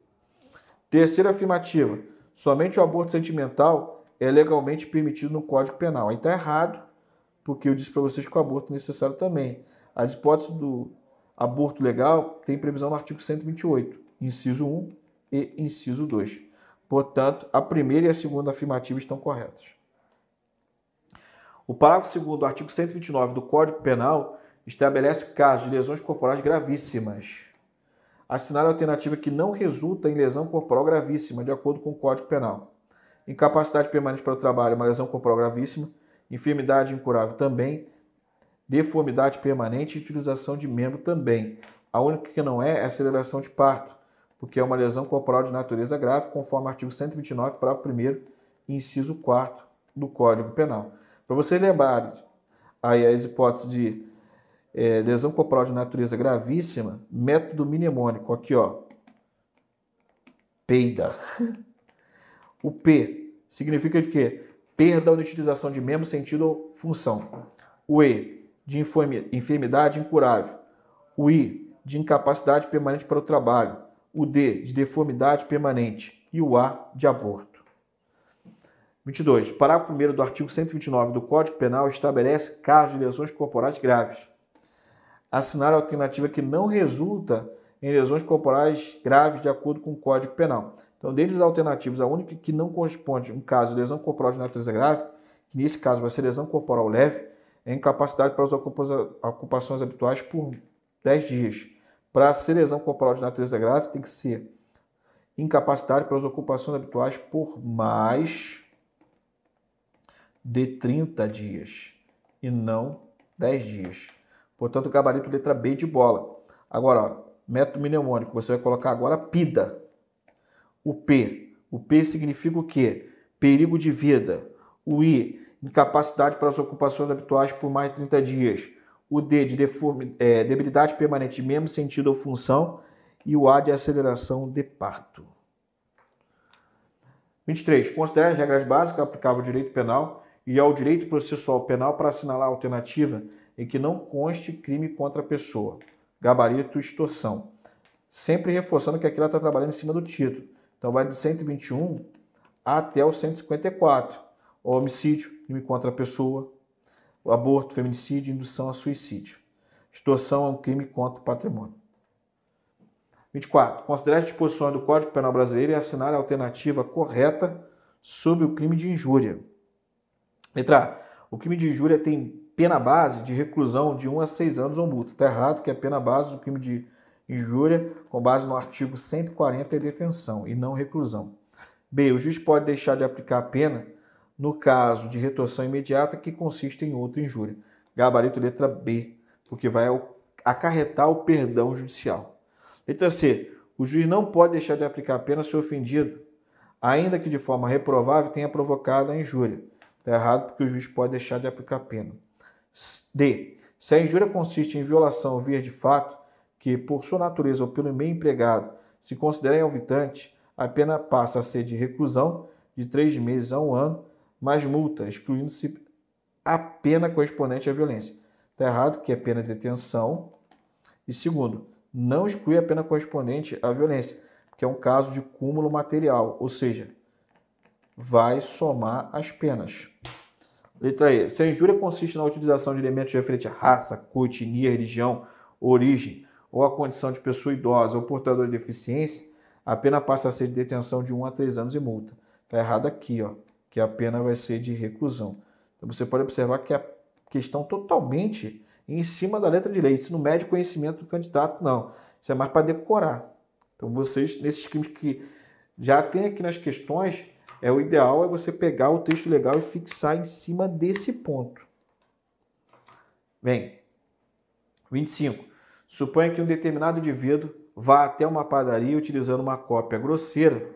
Terceira afirmativa: somente o aborto sentimental é legalmente permitido no Código Penal. Aí está errado, porque eu disse para vocês que o aborto é necessário também. As hipóteses do aborto legal tem previsão no artigo 128, inciso 1 e inciso 2. Portanto, a primeira e a segunda afirmativa estão corretas. O parágrafo 2 do artigo 129 do Código Penal estabelece casos de lesões corporais gravíssimas. Assinale a alternativa que não resulta em lesão corporal gravíssima, de acordo com o Código Penal. Incapacidade permanente para o trabalho é uma lesão corporal gravíssima. Enfermidade incurável também. Deformidade permanente e utilização de membro também. A única que não é é aceleração de parto, porque é uma lesão corporal de natureza grave, conforme o artigo 129, parágrafo 1 inciso 4 do Código Penal. Para vocês lembrarem aí as hipóteses de é, lesão corporal de natureza gravíssima, método mnemônico, aqui ó, peida. O P significa de quê? Perda ou utilização de membro, sentido ou função. O E, de enfermidade incurável. O I, de incapacidade permanente para o trabalho. O D, de deformidade permanente. E o A, de aborto. 22. Parágrafo 1 do artigo 129 do Código Penal estabelece casos de lesões corporais graves assinar a alternativa que não resulta em lesões corporais graves de acordo com o Código Penal. Então, dentre as alternativas, a única que não corresponde um caso de lesão corporal de natureza grave, que nesse caso vai ser lesão corporal leve, é incapacidade para as ocupações habituais por 10 dias. Para ser lesão corporal de natureza grave, tem que ser incapacidade para as ocupações habituais por mais de 30 dias e não 10 dias. Portanto, gabarito letra B de bola. Agora, ó, método mnemônico, você vai colocar agora PIDA. O P. O P significa o quê? Perigo de vida. O I, incapacidade para as ocupações habituais por mais de 30 dias. O D, de deforme, é, debilidade permanente mesmo sentido ou função. E o A, de aceleração de parto. 23. Considere as regras básicas aplicáveis ao direito penal e ao direito processual penal para assinalar a alternativa em que não conste crime contra a pessoa. Gabarito extorsão. Sempre reforçando que aqui ela está trabalhando em cima do título. Então vai de 121 até o 154. O homicídio, crime contra a pessoa. O aborto, feminicídio, indução a suicídio. Extorsão é um crime contra o patrimônio. 24. Considere as disposições do Código Penal Brasileiro e assinar a alternativa correta sobre o crime de injúria. Letra A. O crime de injúria tem pena base de reclusão de 1 a 6 anos ou multa. Está errado que a pena base do crime de injúria, com base no artigo 140, é detenção e não reclusão. B. O juiz pode deixar de aplicar a pena no caso de retorção imediata que consiste em outra injúria. Gabarito letra B, porque vai acarretar o perdão judicial. Letra C. O juiz não pode deixar de aplicar a pena se o ofendido, ainda que de forma reprovável, tenha provocado a injúria. Está errado porque o juiz pode deixar de aplicar a pena. D. Se a injúria consiste em violação via de fato, que por sua natureza ou pelo meio empregado se considera alvitante, a pena passa a ser de reclusão de três meses a um ano, mais multa, excluindo-se a pena correspondente à violência. Está errado, que é pena de detenção. E segundo, não exclui a pena correspondente à violência, que é um caso de cúmulo material, ou seja, vai somar as penas. Letra E. Se a injúria consiste na utilização de elementos referentes à raça, cor, etnia, religião, origem ou a condição de pessoa idosa ou portador de deficiência, a pena passa a ser de detenção de 1 a 3 anos e multa. Está errado aqui, ó, que a pena vai ser de reclusão. Então você pode observar que a questão totalmente em cima da letra de lei. Isso não mede conhecimento do candidato, não. Isso é mais para decorar. Então vocês, nesses crimes que já tem aqui nas questões, é o ideal é você pegar o texto legal e fixar em cima desse ponto. Bem, 25. Suponha que um determinado indivíduo vá até uma padaria utilizando uma cópia grosseira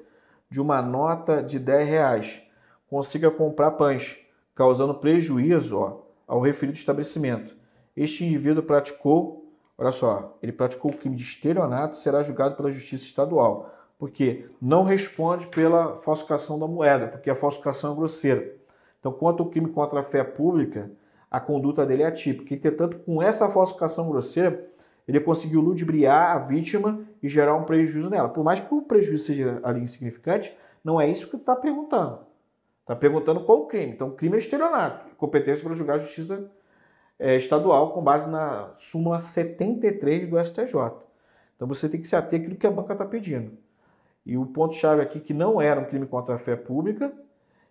de uma nota de 10 reais, consiga comprar pães, causando prejuízo ó, ao referido estabelecimento. Este indivíduo praticou, olha só, ele praticou o crime de estelionato será julgado pela Justiça Estadual porque não responde pela falsificação da moeda, porque a falsificação é grosseira. Então, quanto ao crime contra a fé pública, a conduta dele é atípica. Entretanto, com essa falsificação grosseira, ele conseguiu ludibriar a vítima e gerar um prejuízo nela. Por mais que o prejuízo seja ali insignificante, não é isso que está perguntando. Está perguntando qual o crime. Então, crime é estelionato, competência para julgar a justiça é, estadual com base na súmula 73 do STJ. Então, você tem que se ater àquilo que a banca está pedindo. E o ponto-chave aqui que não era um crime contra a fé pública,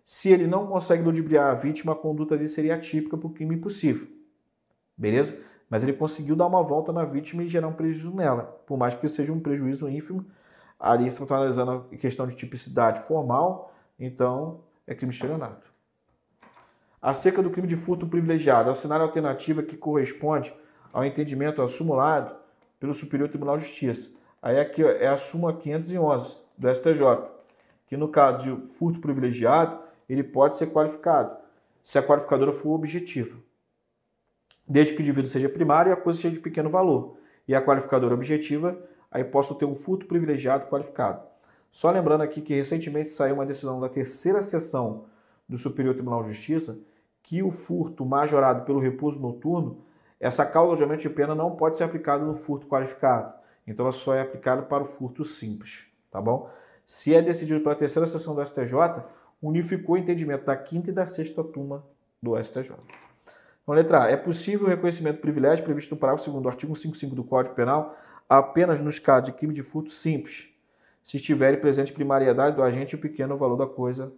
se ele não consegue ludibriar a vítima, a conduta dele seria atípica para o crime impossível. Beleza? Mas ele conseguiu dar uma volta na vítima e gerar um prejuízo nela, por mais que seja um prejuízo ínfimo. Ali estão analisando a questão de tipicidade formal, então é crime estelionato. Acerca do crime de furto privilegiado, assinar a alternativa que corresponde ao entendimento assumulado pelo Superior Tribunal de Justiça. Aí aqui é a súmula 511 do STJ, que no caso de furto privilegiado, ele pode ser qualificado, se a qualificadora for objetiva. Desde que o indivíduo seja primário e a coisa seja de pequeno valor. E a qualificadora objetiva, aí posso ter um furto privilegiado qualificado. Só lembrando aqui que recentemente saiu uma decisão da terceira sessão do Superior Tribunal de Justiça que o furto majorado pelo repouso noturno, essa causa de aumento de pena não pode ser aplicada no furto qualificado. Então ela só é aplicada para o furto simples tá bom? Se é decidido pela terceira sessão do STJ, unificou o entendimento da quinta e da sexta turma do STJ. Então, letra A. É possível o reconhecimento de privilégio previsto no parágrafo 2 do artigo 55 do Código Penal apenas nos casos de crime de furto simples, se estiver presente primariedade do agente e o pequeno valor da coisa.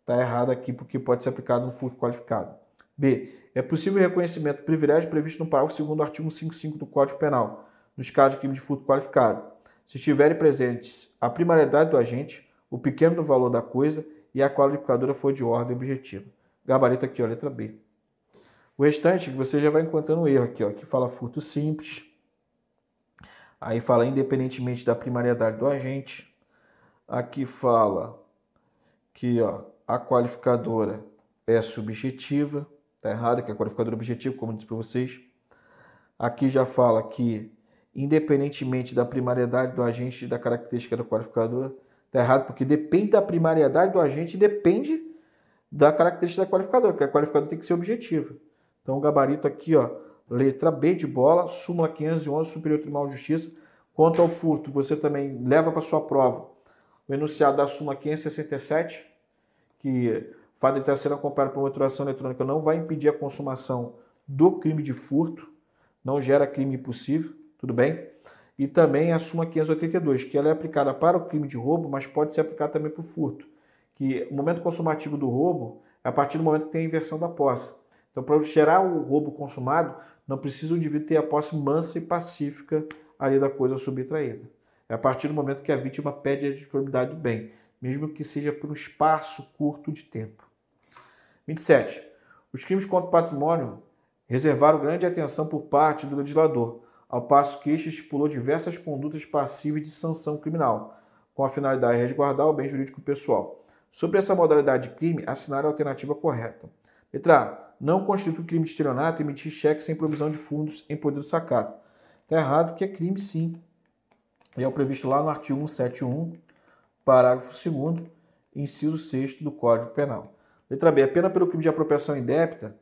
Está errado aqui porque pode ser aplicado no furto qualificado. B. É possível o reconhecimento de privilégio previsto no parágrafo 2 do artigo 55 do Código Penal, nos casos de crime de furto qualificado, se estiverem presentes a primariedade do agente, o pequeno valor da coisa e a qualificadora for de ordem objetiva. Gabarito aqui, ó, letra B. O restante, você já vai encontrando um erro aqui, ó, que fala furto simples. Aí fala independentemente da primariedade do agente. Aqui fala que ó, a qualificadora é subjetiva. Tá errado, que é a qualificadora objetiva, como eu disse para vocês. Aqui já fala que independentemente da primariedade do agente e da característica do qualificador. Está errado, porque depende da primariedade do agente e depende da característica da qualificadora, porque a qualificadora tem que ser objetiva. Então, o gabarito aqui, ó, letra B de bola, súmula 511, Superior Tribunal de Justiça. Quanto ao furto, você também leva para sua prova o enunciado da súmula 567, que fato de estar sendo acompanhado por moturação eletrônica não vai impedir a consumação do crime de furto, não gera crime impossível tudo bem? E também a súmula 582, que ela é aplicada para o crime de roubo, mas pode ser aplicada também para o furto. Que o momento consumativo do roubo é a partir do momento que tem a inversão da posse. Então, para gerar o roubo consumado, não precisa o indivíduo ter a posse mansa e pacífica ali da coisa subtraída. É a partir do momento que a vítima pede a disponibilidade do bem, mesmo que seja por um espaço curto de tempo. 27. Os crimes contra o patrimônio reservaram grande atenção por parte do legislador, ao passo que este estipulou diversas condutas passíveis de sanção criminal, com a finalidade de resguardar o bem jurídico pessoal. Sobre essa modalidade de crime, assinar a alternativa correta. Letra A. Não constitui crime de estelionato emitir cheque sem provisão de fundos em poder do sacado. Está errado que é crime sim. E é o previsto lá no artigo 171, parágrafo 2 inciso 6 do Código Penal. Letra B. A pena pelo crime de apropriação indébita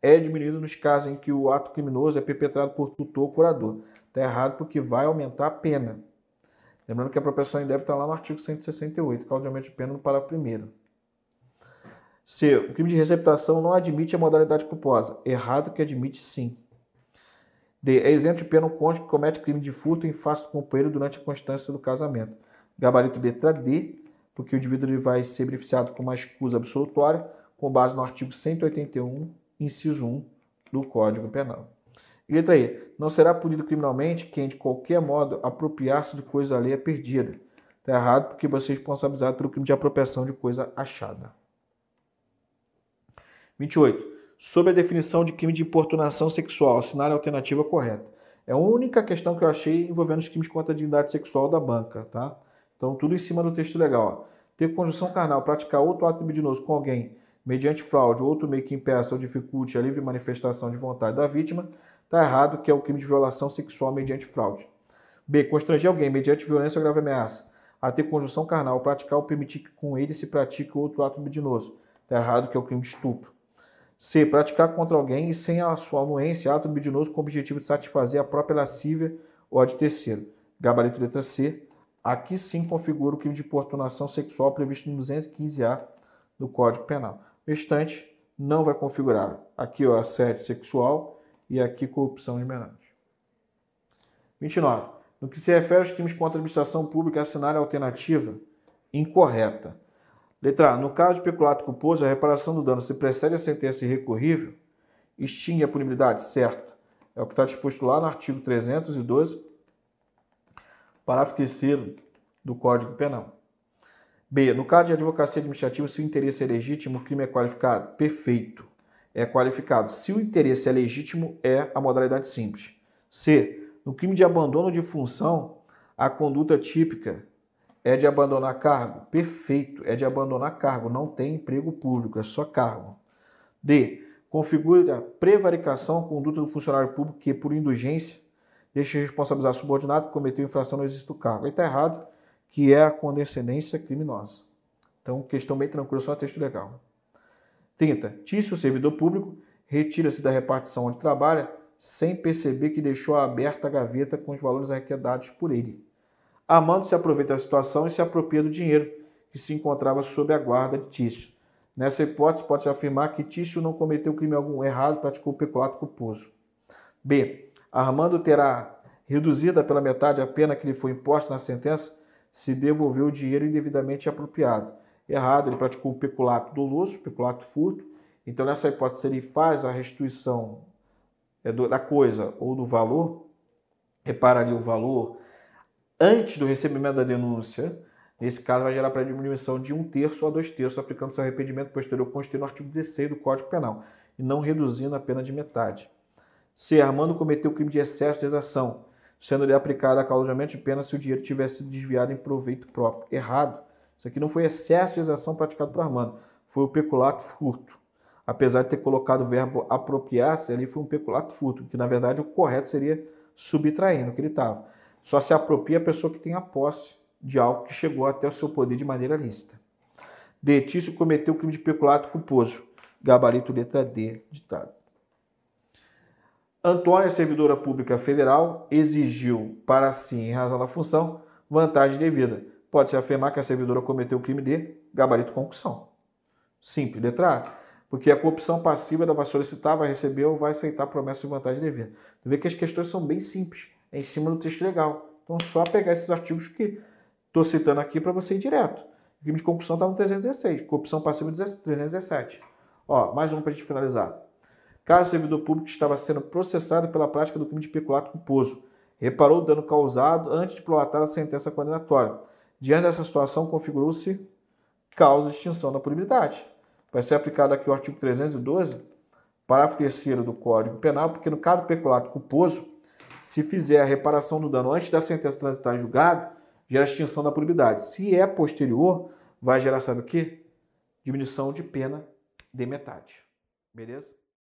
é diminuída nos casos em que o ato criminoso é perpetrado por tutor ou curador. Está errado porque vai aumentar a pena. Lembrando que a apropriação indébita está lá no artigo 168, causa de aumento de pena no parágrafo 1 C. O crime de receptação não admite a modalidade culposa. Errado que admite sim. D. É isento de pena o cônjuge que comete crime de furto em face do companheiro durante a constância do casamento. Gabarito letra D, porque o indivíduo vai ser beneficiado com uma escusa absolutória com base no artigo 181, inciso 1 do Código Penal. E letra E. Não será punido criminalmente quem, de qualquer modo, apropriar-se de coisa alheia perdida. Está errado porque você é responsabilizado pelo crime de apropriação de coisa achada. 28. Sobre a definição de crime de importunação sexual, assinale a alternativa correta. É a única questão que eu achei envolvendo os crimes contra a dignidade sexual da banca, tá? Então, tudo em cima do texto legal. Ó. Ter conjunção carnal, praticar outro ato libidinoso com alguém mediante fraude ou outro meio que impeça ou dificulte a livre manifestação de vontade da vítima, está errado, que é o crime de violação sexual mediante fraude. B. Constranger alguém mediante violência ou grave ameaça a ter conjunção carnal, praticar ou permitir que com ele se pratique outro ato libidinoso. Está errado, que é o crime de estupro. C. Praticar contra alguém e sem a sua anuência ato libidinoso com o objetivo de satisfazer a própria lascívia ou a de terceiro. Gabarito letra C. Aqui sim configura o crime de importunação sexual previsto no 215A do Código Penal. O restante não vai configurar. Aqui ó, assédio sexual e aqui corrupção de menores. 29. No que se refere aos crimes contra a administração pública, assinar a alternativa incorreta. Letra A. No caso de peculato culposo, a reparação do dano se precede a sentença irrecorrível, extingue a punibilidade, certo? É o que está disposto lá no artigo 312, parágrafo 3 do Código Penal. B. No caso de advocacia administrativa, se o interesse é legítimo, o crime é qualificado? Perfeito. É qualificado. Se o interesse é legítimo, é a modalidade simples. C. No crime de abandono de função, a conduta típica é de abandonar cargo? Perfeito. É de abandonar cargo. Não tem emprego público, é só cargo. D. Configura prevaricação, conduta do funcionário público que, por indulgência, deixa responsabilizar subordinado que cometeu infração no exercício do cargo. Aí está errado que é a condescendência criminosa. Então, questão bem tranquila, só texto legal. 30. Tício, servidor público, retira-se da repartição onde trabalha sem perceber que deixou aberta a gaveta com os valores arrecadados por ele. Amando se aproveita da situação e se apropria do dinheiro que se encontrava sob a guarda de Tício. Nessa hipótese, pode-se afirmar que Tício não cometeu crime algum errado, praticou peculato culposo. B. Armando terá reduzida pela metade a pena que lhe foi imposta na sentença se devolveu o dinheiro indevidamente apropriado. Errado, ele praticou o peculato doloso, peculato furto. Então, nessa hipótese, ele faz a restituição é, da coisa ou do valor, repara ali o valor antes do recebimento da denúncia, nesse caso vai gerar para diminuição de um terço a dois terços, aplicando seu arrependimento posterior constituído no artigo 16 do Código Penal, e não reduzindo a pena de metade. Se Armando cometeu crime de excesso de exação, sendo-lhe aplicada a causa de pena se o dinheiro tivesse sido desviado em proveito próprio. Errado. Isso aqui não foi excesso de exação praticado por Armando, foi o peculato furto. Apesar de ter colocado o verbo apropriar-se, ali foi um peculato furto, que na verdade o correto seria subtraindo o que ele estava. Só se apropria a pessoa que tem a posse de algo que chegou até o seu poder de maneira lícita. D. Tício cometeu o crime de peculato culposo. Gabarito letra D, ditado. Antônia, servidora pública federal, exigiu para si, em razão da função, vantagem devida. Pode-se afirmar que a servidora cometeu o crime de gabarito concussão. Simples, letra A. Porque a corrupção passiva da vai solicitar, vai receber ou vai aceitar promessa de vantagem devida. Vê que as questões são bem simples, é em cima do texto legal. Então, só pegar esses artigos que estou citando aqui para você ir direto. O crime de concussão está no 316, corrupção passiva 317. Ó, mais um para a gente finalizar. Caso o servidor público estava sendo processado pela prática do crime de peculato culposo, reparou o dano causado antes de prolatar a sentença condenatória. Diante dessa situação, configurou-se causa de extinção da punibilidade. Vai ser aplicado aqui o artigo 312, parágrafo 3 do Código Penal, porque no caso do peculato culposo, se fizer a reparação do dano antes da sentença transitar em julgado, gera extinção da punibilidade. Se é posterior, vai gerar, sabe o quê? Diminuição de pena de metade. Beleza?